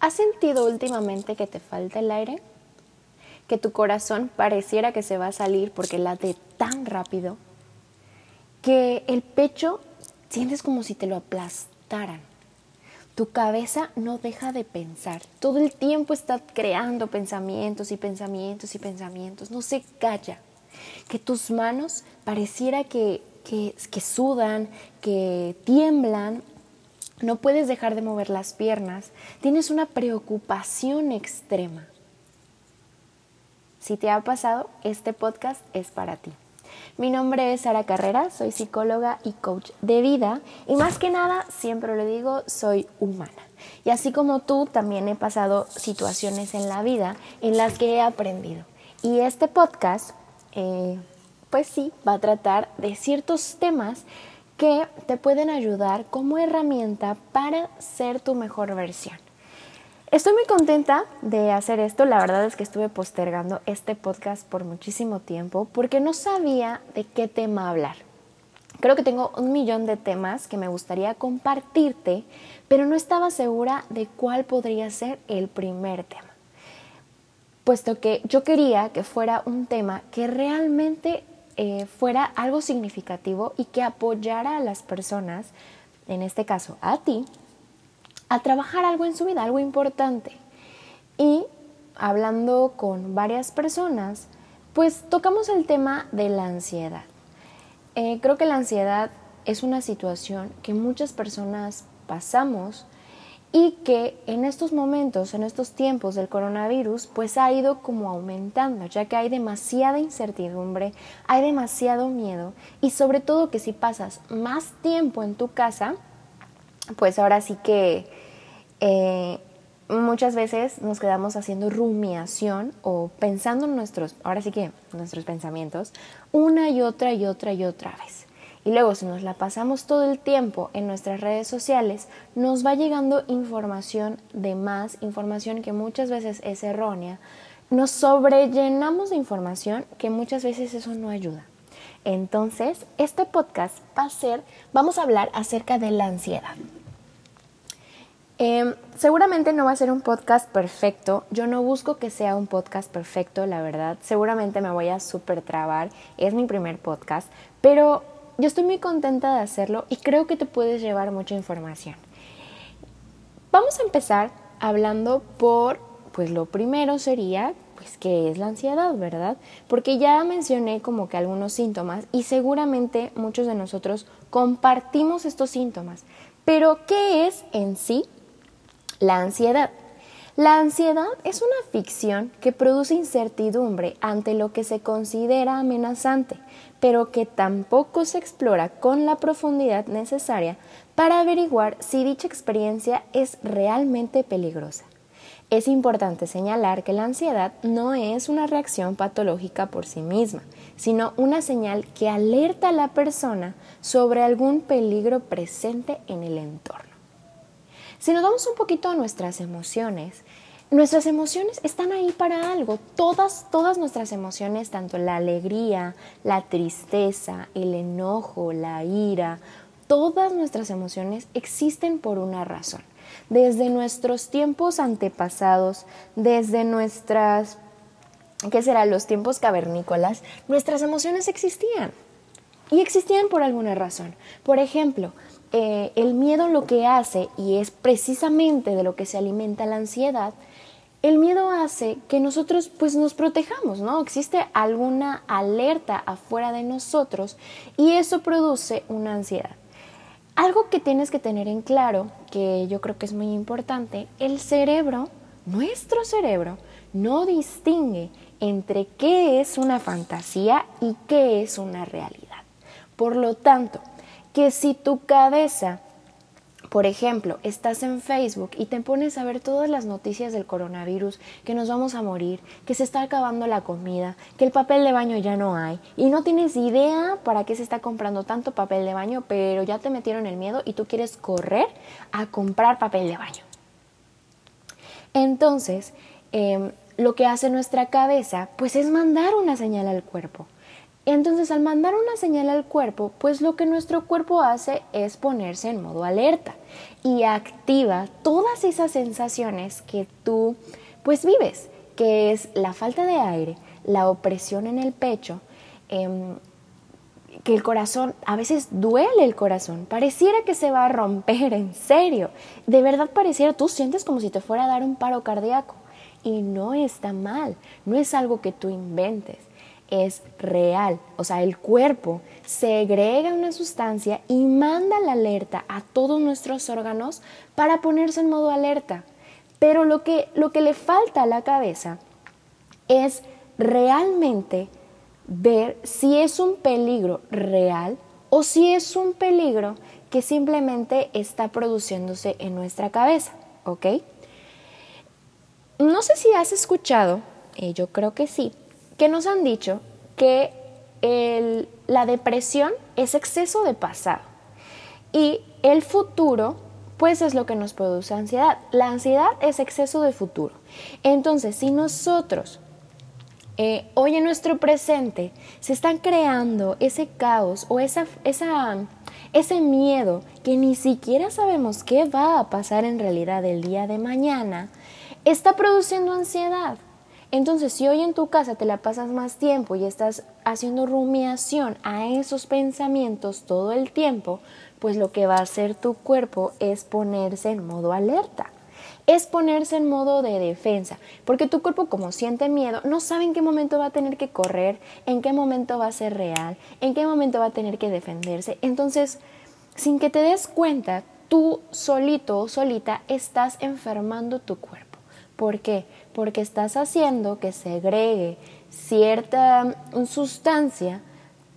¿Has sentido últimamente que te falta el aire? ¿Que tu corazón pareciera que se va a salir porque late tan rápido? ¿Que el pecho sientes como si te lo aplastaran? Tu cabeza no deja de pensar. Todo el tiempo está creando pensamientos y pensamientos y pensamientos. No se calla. Que tus manos pareciera que, que, sudan, que tiemblan no puedes dejar de mover las piernas, tienes una preocupación extrema. Si te ha pasado, este podcast es para ti. Mi nombre es Sara Carrera, soy psicóloga y coach de vida y más que nada, siempre lo digo, soy humana. Y así como tú, también he pasado situaciones en la vida en las que he aprendido. Y este podcast, eh, pues sí, va a tratar de ciertos temas que te pueden ayudar como herramienta para ser tu mejor versión. Estoy muy contenta de hacer esto, la verdad es que estuve postergando este podcast por muchísimo tiempo porque no sabía de qué tema hablar. Creo que tengo un millón de temas que me gustaría compartirte, pero no estaba segura de cuál podría ser el primer tema puesto que yo quería que fuera un tema que realmente eh, fuera algo significativo y que apoyara a las personas, en este caso a ti, a trabajar algo en su vida, algo importante. Y hablando con varias personas, pues tocamos el tema de la ansiedad. Eh, creo que la ansiedad es una situación que muchas personas pasamos y que en estos momentos, en estos tiempos del coronavirus, pues ha ido como aumentando, ya que hay demasiada incertidumbre, hay demasiado miedo y sobre todo que si pasas más tiempo en tu casa, pues ahora sí que eh, muchas veces nos quedamos haciendo rumiación o pensando en nuestros, ahora sí que nuestros pensamientos, una y otra y otra y otra vez. Y luego si nos la pasamos todo el tiempo en nuestras redes sociales, nos va llegando información de más, información que muchas veces es errónea. Nos sobrellenamos de información que muchas veces eso no ayuda. Entonces, este podcast va a ser, vamos a hablar acerca de la ansiedad. Em, seguramente no va a ser un podcast perfecto. Yo no busco que sea un podcast perfecto, la verdad. Seguramente me voy a super trabar. Es mi primer podcast. Pero yo estoy muy contenta de hacerlo y creo que te puedes llevar mucha información. Vamos a empezar hablando por, pues lo primero sería, pues qué es la ansiedad, ¿verdad? Porque ya mencioné como que algunos síntomas y seguramente muchos de nosotros compartimos estos síntomas. Pero ¿qué es en sí la ansiedad? La ansiedad es una ficción que produce incertidumbre ante lo que se considera amenazante, pero que tampoco se explora con la profundidad necesaria para averiguar si dicha experiencia es realmente peligrosa. Es importante señalar que la ansiedad no es una reacción patológica por sí misma, sino una señal que alerta a la persona sobre algún peligro presente en el entorno. Si nos damos un poquito a nuestras emociones, nuestras emociones están ahí para algo. Todas, todas nuestras emociones, tanto la alegría, la tristeza, el enojo, la ira, todas nuestras emociones existen por una razón. Desde nuestros tiempos antepasados, desde nuestras, ¿qué será? Los tiempos cavernícolas, nuestras emociones existían. Y existían por alguna razón. Por ejemplo, eh, el miedo lo que hace, y es precisamente de lo que se alimenta la ansiedad, el miedo hace que nosotros pues nos protejamos, ¿no? Existe alguna alerta afuera de nosotros y eso produce una ansiedad. Algo que tienes que tener en claro, que yo creo que es muy importante, el cerebro, nuestro cerebro, no distingue entre qué es una fantasía y qué es una realidad. Por lo tanto, que si tu cabeza, por ejemplo, estás en Facebook y te pones a ver todas las noticias del coronavirus, que nos vamos a morir, que se está acabando la comida, que el papel de baño ya no hay, y no tienes idea para qué se está comprando tanto papel de baño, pero ya te metieron el miedo y tú quieres correr a comprar papel de baño. Entonces, em, lo que hace nuestra cabeza, pues es mandar una señal al cuerpo Entonces, al mandar una señal al cuerpo, pues lo que nuestro cuerpo hace es ponerse en modo alerta y activa todas esas sensaciones que tú pues vives, que es la falta de aire, la opresión en el pecho, em, que el corazón, a veces duele el corazón, pareciera que se va a romper, en serio, de verdad pareciera, tú sientes como si te fuera a dar un paro cardíaco. Y no está mal, no es algo que tú inventes, es real, o sea, el cuerpo segrega una sustancia y manda la alerta a todos nuestros órganos para ponerse en modo alerta. Pero lo que, lo que le falta a la cabeza es realmente ver si es un peligro real o si es un peligro que simplemente está produciéndose en nuestra cabeza, ¿ok? No sé si has escuchado, eh, yo creo que sí, que nos han dicho que la depresión es exceso de pasado y el futuro pues es lo que nos produce ansiedad. La ansiedad es exceso de futuro. Entonces, si nosotros eh, hoy en nuestro presente se están creando ese caos o esa, esa, ese miedo que ni siquiera sabemos qué va a pasar en realidad el día de mañana, está produciendo ansiedad. Entonces, si hoy en tu casa te la pasas más tiempo y estás haciendo rumiación a esos pensamientos todo el tiempo, pues lo que va a hacer tu cuerpo es ponerse en modo alerta es ponerse en modo de defensa, porque tu cuerpo como siente miedo, no sabe en qué momento va a tener que correr, en qué momento va a ser real, en qué momento va a tener que defenderse. Entonces, sin que te des cuenta, tú solito o solita estás enfermando tu cuerpo. ¿Por qué? Porque estás haciendo que segregue cierta sustancia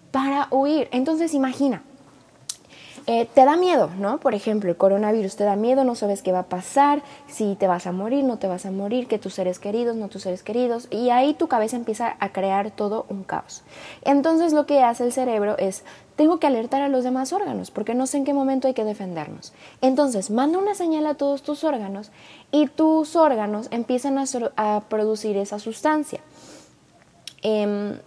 para huir. Entonces, imagina, eh, te da miedo, ¿no? Por ejemplo, el coronavirus te da miedo, no sabes qué va a pasar, si te vas a morir, no te vas a morir, que tus seres queridos, no tus seres queridos, y ahí tu cabeza empieza a crear todo un caos. Entonces lo que hace el cerebro es, tengo que alertar a los demás órganos, porque no sé en qué momento hay que defendernos. Entonces, manda una señal a todos tus órganos y tus órganos empiezan a, producir esa sustancia. Em,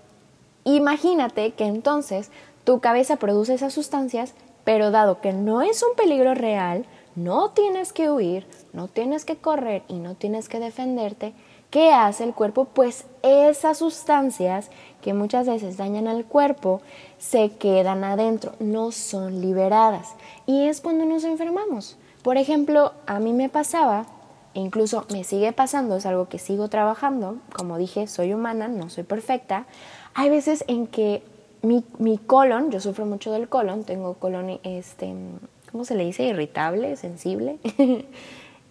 imagínate que entonces tu cabeza produce esas sustancias pero dado que no es un peligro real, no tienes que huir, no tienes que correr y no tienes que defenderte, ¿qué hace el cuerpo? Pues esas sustancias que muchas veces dañan al cuerpo se quedan adentro, no son liberadas. Y es cuando nos enfermamos. Por ejemplo, a mí me pasaba, e incluso me sigue pasando, es algo que sigo trabajando, como dije, soy humana, no soy perfecta, hay veces en que mi, mi, colon, yo sufro mucho del colon, tengo colon, este, ¿cómo se le dice? Irritable, sensible.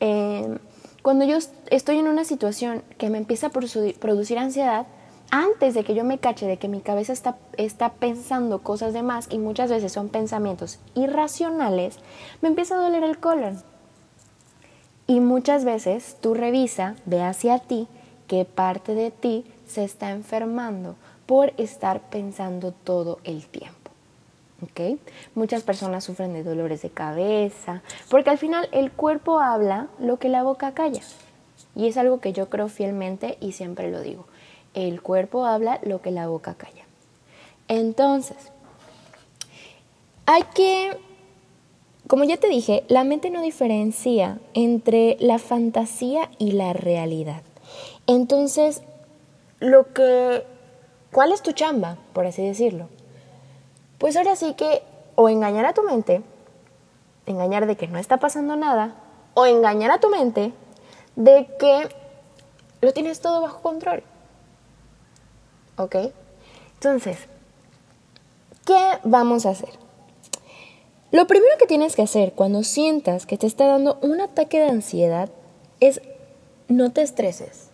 Em, cuando yo estoy en una situación que me empieza a producir ansiedad, antes de que yo me cache de que mi cabeza está, está pensando cosas de más y muchas veces son pensamientos irracionales, me empieza a doler el colon. Y muchas veces tú revisa, ve hacia ti, qué parte de ti se está enfermando por estar pensando todo el tiempo. Muchas personas sufren de dolores de cabeza, porque al final el cuerpo habla lo que la boca calla. Y es algo que yo creo fielmente y siempre lo digo. El cuerpo habla lo que la boca calla. Entonces, hay que, como ya te dije, la mente no diferencia entre la fantasía y la realidad. Entonces, lo que ¿Cuál es tu chamba, por así decirlo? Pues ahora sí que o engañar a tu mente, engañar de que no está pasando nada, o engañar a tu mente de que lo tienes todo bajo control. ¿Ok? Entonces, ¿qué vamos a hacer? Lo primero que tienes que hacer cuando sientas que te está dando un ataque de ansiedad es no te estreses.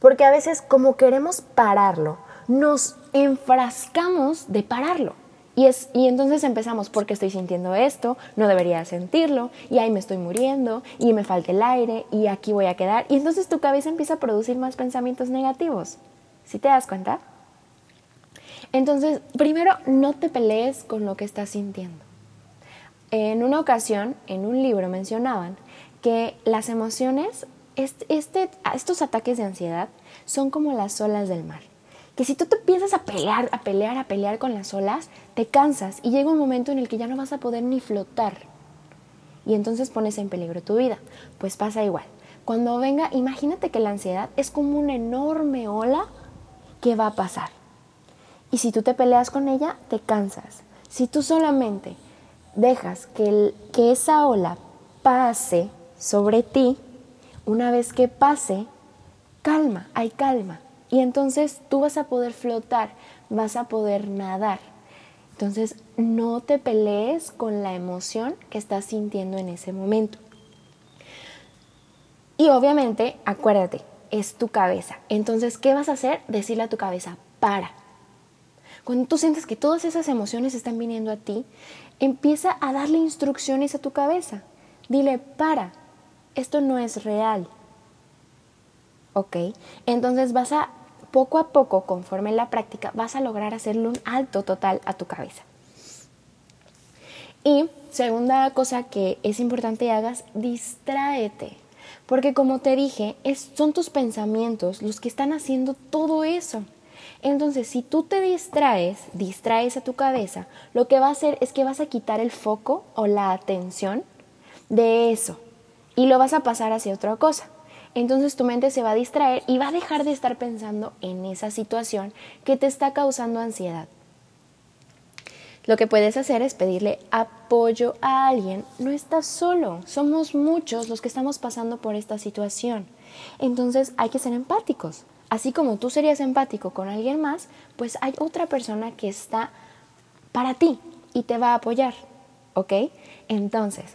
Porque a veces como queremos pararlo, nos enfrascamos de pararlo. Y, es, y entonces empezamos, porque estoy sintiendo esto, no debería sentirlo, y ahí me estoy muriendo, y me falta el aire, y aquí voy a quedar. Y entonces tu cabeza empieza a producir más pensamientos negativos. ¿Sí te das cuenta? Entonces, primero, no te pelees con lo que estás sintiendo. En una ocasión, en un libro mencionaban que las emociones, este, estos ataques de ansiedad son como las olas del mar que si tú te empiezas a pelear, a pelear, a pelear con las olas, te cansas y llega un momento en el que ya no vas a poder ni flotar. Y entonces pones en peligro tu vida. Pues pasa igual. Cuando venga, imagínate que la ansiedad es como una enorme ola que va a pasar. Y si tú te peleas con ella, te cansas. Si tú solamente dejas que, que esa ola pase sobre ti, una vez que pase, calma, hay calma. Y entonces tú vas a poder flotar, vas a poder nadar. Entonces no te pelees con la emoción que estás sintiendo en ese momento. Y obviamente, acuérdate, es tu cabeza. Entonces, ¿qué vas a hacer? Decirle a tu cabeza, para. Cuando tú sientes que todas esas emociones están viniendo a ti, empieza a darle instrucciones a tu cabeza. Dile, para, esto no es real. ¿Ok? Entonces vas a, poco a poco, conforme la práctica, vas a lograr hacerle un alto total a tu cabeza. Y segunda cosa que es importante que hagas, distráete. Porque como te dije, son tus pensamientos los que están haciendo todo eso. Entonces, si tú te distraes, distraes a tu cabeza, lo que va a hacer es que vas a quitar el foco o la atención de eso y lo vas a pasar hacia otra cosa. Entonces tu mente se va a distraer y va a dejar de estar pensando en esa situación que te está causando ansiedad. Lo que puedes hacer es pedirle apoyo a alguien. No estás solo, somos muchos los que estamos pasando por esta situación. Entonces hay que ser empáticos. Así como tú serías empático con alguien más, pues hay otra persona que está para ti y te va a apoyar. ¿Ok? Entonces,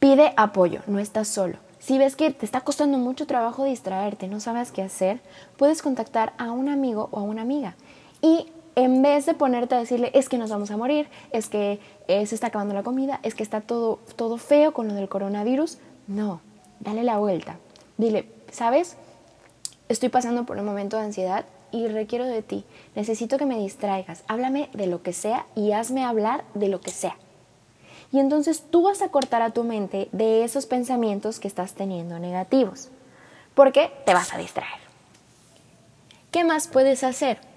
pide apoyo, no estás solo. Si ves que te está costando mucho trabajo distraerte, no sabes qué hacer, puedes contactar a un amigo o a una amiga y en vez de ponerte a decirle, es que nos vamos a morir, es que eh, se está acabando la comida, es que está todo, todo feo con lo del coronavirus, no, dale la vuelta. Dile, ¿sabes? Estoy pasando por un momento de ansiedad y requiero de ti. Necesito que me distraigas. Háblame de lo que sea y hazme hablar de lo que sea. Y entonces tú vas a cortar a tu mente de esos pensamientos que estás teniendo negativos. Porque te vas a distraer. ¿Qué más puedes hacer?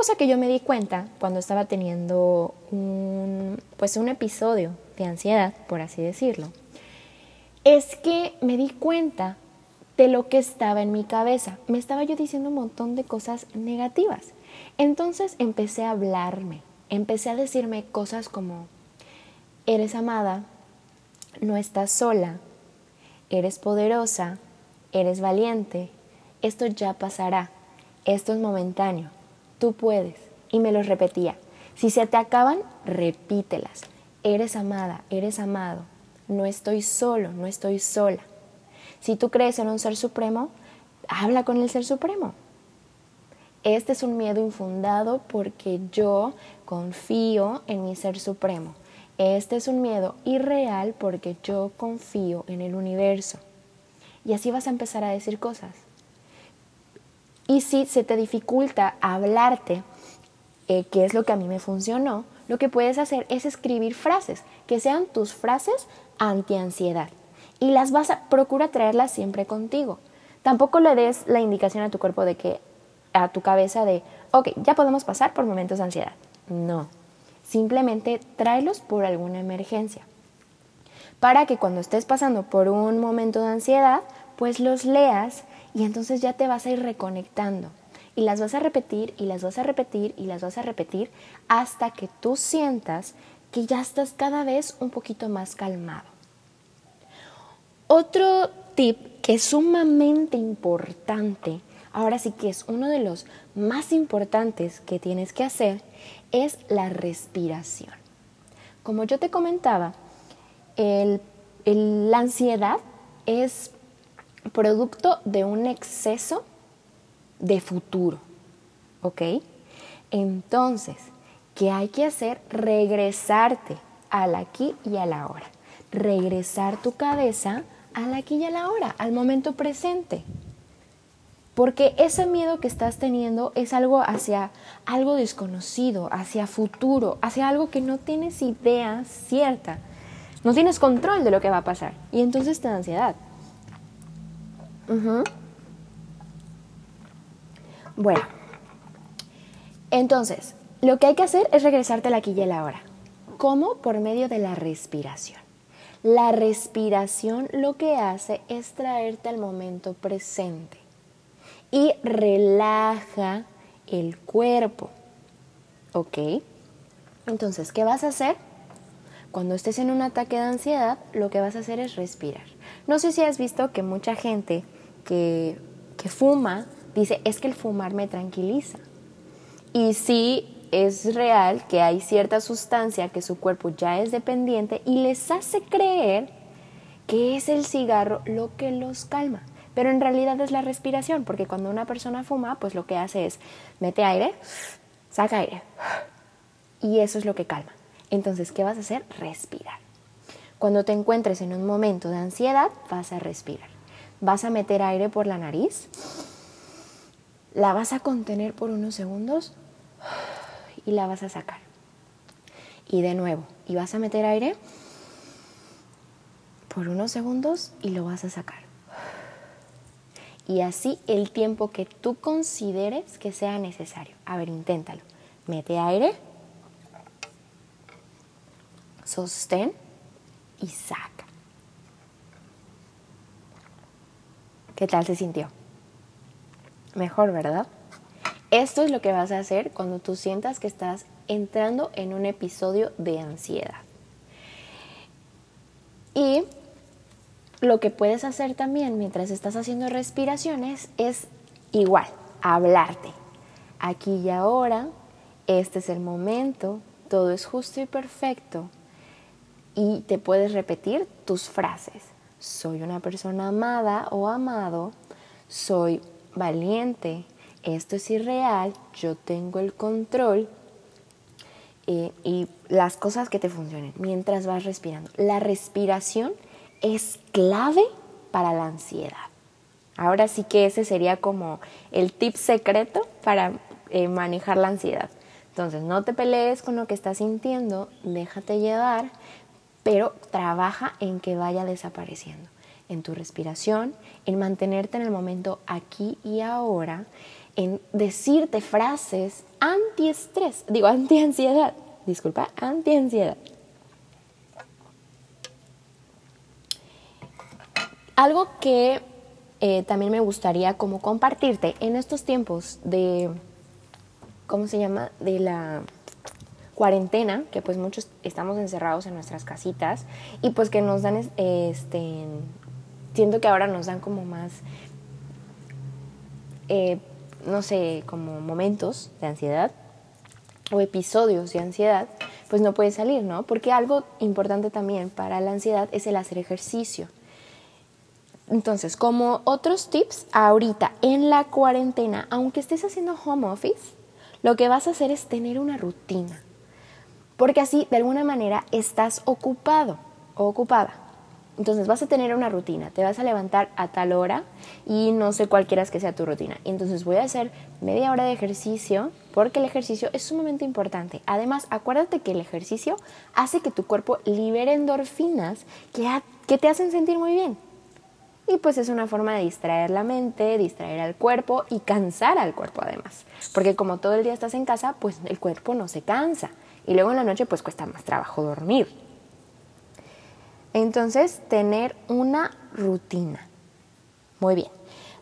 Cosa que yo me di cuenta cuando estaba teniendo un, pues un episodio de ansiedad, por así decirlo, es que me di cuenta de lo que estaba en mi cabeza. Me estaba yo diciendo un montón de cosas negativas. Entonces empecé a hablarme, empecé a decirme cosas como, eres amada, no estás sola, eres poderosa, eres valiente, esto ya pasará, esto es momentáneo tú puedes. Y me los repetía. Si se te acaban, repítelas. Eres amada, eres amado. No estoy solo, no estoy sola. Si tú crees en un ser supremo, habla con el ser supremo. Este es un miedo infundado porque yo confío en mi ser supremo. Este es un miedo irreal porque yo confío en el universo. Y así vas a empezar a decir cosas. Y si se te dificulta hablarte, eh, que es lo que a mí me funcionó, lo que puedes hacer es escribir frases, que sean tus frases anti-ansiedad. Y las vas a, procura traerlas siempre contigo. Tampoco le des la indicación a tu cuerpo de que, a tu cabeza de, ok, ya podemos pasar por momentos de ansiedad. No, simplemente tráelos por alguna emergencia. Para que cuando estés pasando por un momento de ansiedad, pues los leas y entonces ya te vas a ir reconectando. Y las vas a repetir y las vas a repetir y las vas a repetir hasta que tú sientas que ya estás cada vez un poquito más calmado. Otro tip que es sumamente importante, ahora sí que es uno de los más importantes que tienes que hacer, es la respiración. Como yo te comentaba, la ansiedad es producto de un exceso de futuro. ¿Ok? Entonces, ¿qué hay que hacer? Regresarte al aquí y a la hora. Regresar tu cabeza al aquí y a la hora, al momento presente. Porque ese miedo que estás teniendo es algo hacia algo desconocido, hacia futuro, hacia algo que no tienes idea cierta. No tienes control de lo que va a pasar. Y entonces te da ansiedad. Bueno, Entonces, lo que hay que hacer es regresarte a la aquí y la ahora. ¿Cómo? Por medio de la respiración. La respiración lo que hace es traerte al momento presente y relaja el cuerpo. ¿Ok? Entonces, ¿qué vas a hacer? Cuando estés en un ataque de ansiedad, lo que vas a hacer es respirar. No sé si has visto que mucha gente que, fuma dice, es que el fumar me tranquiliza. Y sí es real que hay cierta sustancia que su cuerpo ya es dependiente y les hace creer que es el cigarro lo que los calma. Pero en realidad es la respiración, porque cuando una persona fuma, pues lo que hace es mete aire, saca aire. Y eso es lo que calma. Entonces, ¿qué vas a hacer? Respirar. Cuando te encuentres en un momento de ansiedad, vas a respirar. Vas a meter aire por la nariz, la vas a contener por unos segundos y la vas a sacar. Y de nuevo, y vas a meter aire por unos segundos y lo vas a sacar. Y así el tiempo que tú consideres que sea necesario. A ver, inténtalo. Mete aire sostén y saca. ¿Qué tal se sintió? Mejor, ¿verdad? Esto es lo que vas a hacer cuando tú sientas que estás entrando en un episodio de ansiedad. Y lo que puedes hacer también mientras estás haciendo respiraciones es igual, hablarte. Aquí y ahora, este es el momento, todo es justo y perfecto y te puedes repetir tus frases. Soy una persona amada o amado, soy valiente, esto es irreal, yo tengo el control eh, y las cosas que te funcionen mientras vas respirando. La respiración es clave para la ansiedad. Ahora sí que ese sería como el tip secreto para eh, manejar la ansiedad. Entonces, no te pelees con lo que estás sintiendo, déjate llevar, pero trabaja en que vaya desapareciendo, en tu respiración, en mantenerte en el momento aquí y ahora, en decirte frases antiestrés, digo antiansiedad, disculpa, antiansiedad. Algo que eh, también me gustaría como compartirte en estos tiempos de, ¿cómo se llama? De la cuarentena, que pues muchos estamos encerrados en nuestras casitas y pues que nos dan, este, siento que ahora nos dan como más, eh, no sé, como momentos de ansiedad o episodios de ansiedad, pues no puede salir, ¿no? Porque algo importante también para la ansiedad es el hacer ejercicio. Entonces, como otros tips, ahorita en la cuarentena, aunque estés haciendo home office, lo que vas a hacer es tener una rutina porque así de alguna manera estás ocupado o ocupada. Entonces vas a tener una rutina, te vas a levantar a tal hora y no sé cuál quieras que sea tu rutina. Entonces voy a hacer media hora de ejercicio porque el ejercicio es sumamente importante. Además, acuérdate que el ejercicio hace que tu cuerpo libere endorfinas que, que te hacen sentir muy bien. Y pues es una forma de distraer la mente, distraer al cuerpo y cansar al cuerpo además. Porque como todo el día estás en casa, pues el cuerpo no se cansa. Y luego en la noche pues cuesta más trabajo dormir. Entonces, tener una rutina. Muy bien.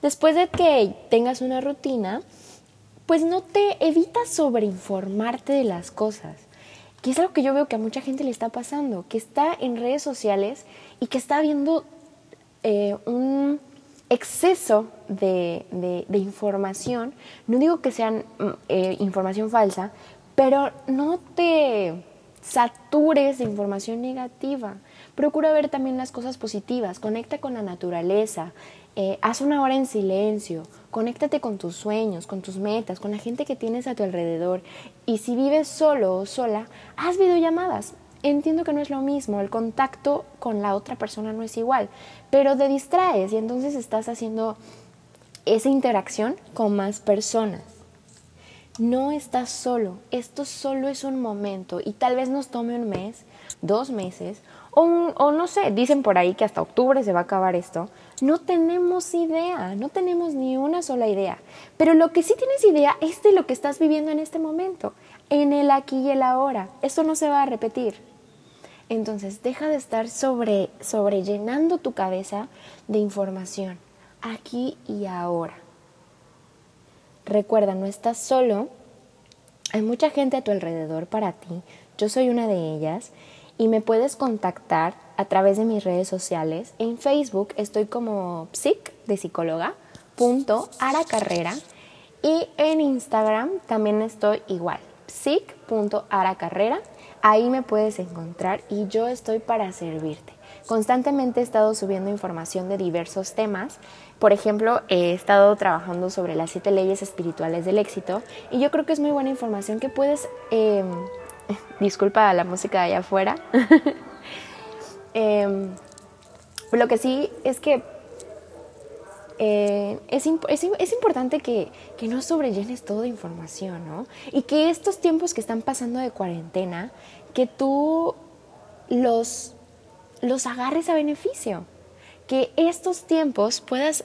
Después de que tengas una rutina, pues no te evitas sobreinformarte de las cosas. Que es algo que yo veo que a mucha gente le está pasando, que está en redes sociales y que está viendo eh, un exceso de, información. No digo que sea mm, eh, información falsa, pero no te satures de información negativa. Procura ver también las cosas positivas, conecta con la naturaleza, eh, haz una hora en silencio, conéctate con tus sueños, con tus metas, con la gente que tienes a tu alrededor. Y si vives solo o sola, haz videollamadas. Entiendo que no es lo mismo, el contacto con la otra persona no es igual, pero te distraes y entonces estás haciendo esa interacción con más personas. No estás solo, esto solo es un momento y tal vez nos tome un mes, dos meses, o, no sé, dicen por ahí que hasta octubre se va a acabar esto. No tenemos idea, no tenemos ni una sola idea. Pero lo que sí tienes idea es de lo que estás viviendo en este momento, en el aquí y el ahora. Esto no se va a repetir. Entonces, deja de estar sobre, sobre llenando tu cabeza de información, aquí y ahora. Recuerda, no estás solo, hay mucha gente a tu alrededor para ti, yo soy una de ellas y me puedes contactar a través de mis redes sociales. En Facebook estoy como psic de psicóloga punto aracarrera y en Instagram también estoy igual psic.aracarrera. Ahí me puedes encontrar y yo estoy para servirte. Constantemente he estado subiendo información de diversos temas. Por ejemplo, he estado trabajando sobre las siete leyes espirituales del éxito y yo creo que es muy buena información que puedes eh, disculpa la música de allá afuera. Em, lo que sí es que eh, es, es, importante que, que, no sobrellenes todo de información, ¿no? Y que estos tiempos que están pasando de cuarentena, que tú los, los agarres a beneficio. Que estos tiempos puedas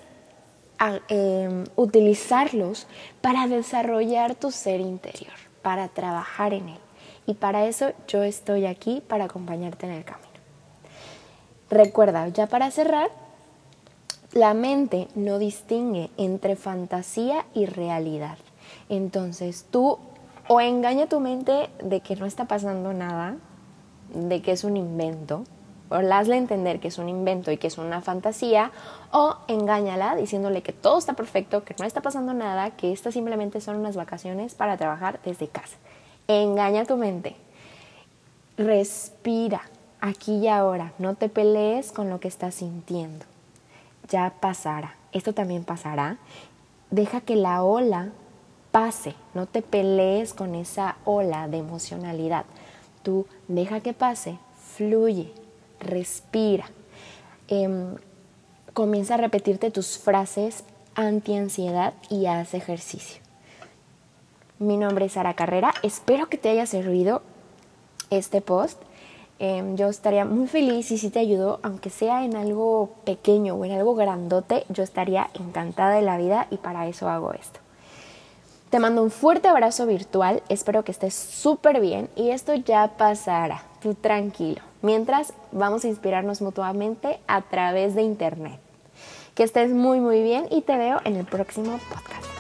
em, utilizarlos para desarrollar tu ser interior, para trabajar en él. Y para eso yo estoy aquí para acompañarte en el camino. Recuerda, ya para cerrar, la mente no distingue entre fantasía y realidad. Entonces tú o engaña tu mente de que no está pasando nada, de que es un invento, o hazle entender que es un invento y que es una fantasía, o engáñala diciéndole que todo está perfecto, que no está pasando nada, que estas simplemente son unas vacaciones para trabajar desde casa. Engaña tu mente. Respira aquí y ahora. No te pelees con lo que estás sintiendo. Ya pasará. Esto también pasará. Deja que la ola pase. No te pelees con esa ola de emocionalidad. Tú deja que pase, fluye, respira. Em, comienza a repetirte tus frases anti-ansiedad y haz ejercicio. Mi nombre es Sara Carrera. Espero que te haya servido este post. Em, yo estaría muy feliz y si te ayudó, aunque sea en algo pequeño o en algo grandote, yo estaría encantada de la vida y para eso hago esto. Te mando un fuerte abrazo virtual, espero que estés súper bien y esto ya pasará, tú tranquilo. Mientras vamos a inspirarnos mutuamente a través de internet. Que estés muy muy bien y te veo en el próximo podcast.